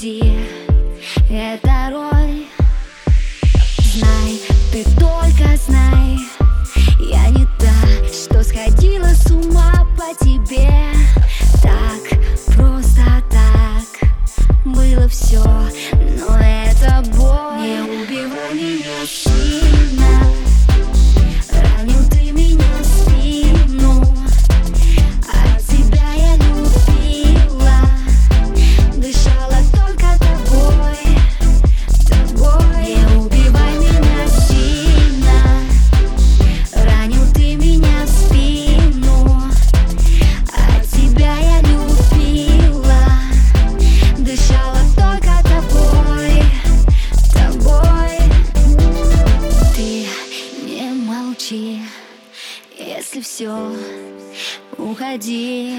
Это роль? Знай, ты только знай. Я не та, что сходила с ума по тебе. Так, просто так Было все, но это боль. Не убивай меня сильно все уходи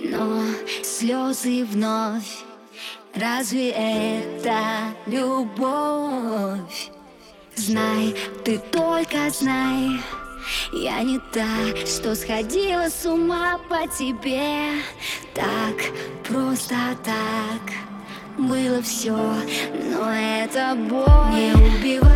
но слезы вновь. Разве это любовь? Знай, ты только знай. Я не та, что сходила с ума по тебе. Так, просто так. Было все, но это боль. Не убивай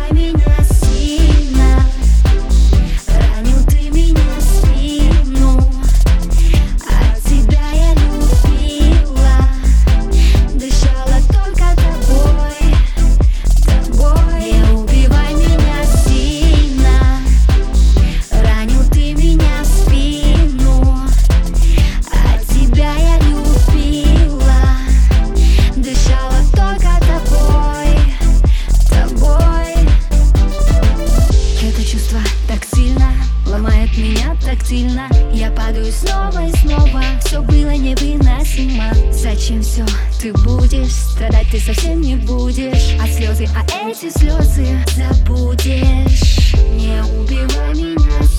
тактильно Я падаю снова и снова. Все было невыносимо. Зачем все ты будешь Страдать ты совсем не будешь. А слезы, а эти слезы Забудешь. Не убивай меня. сильно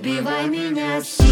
Убивай меня сильно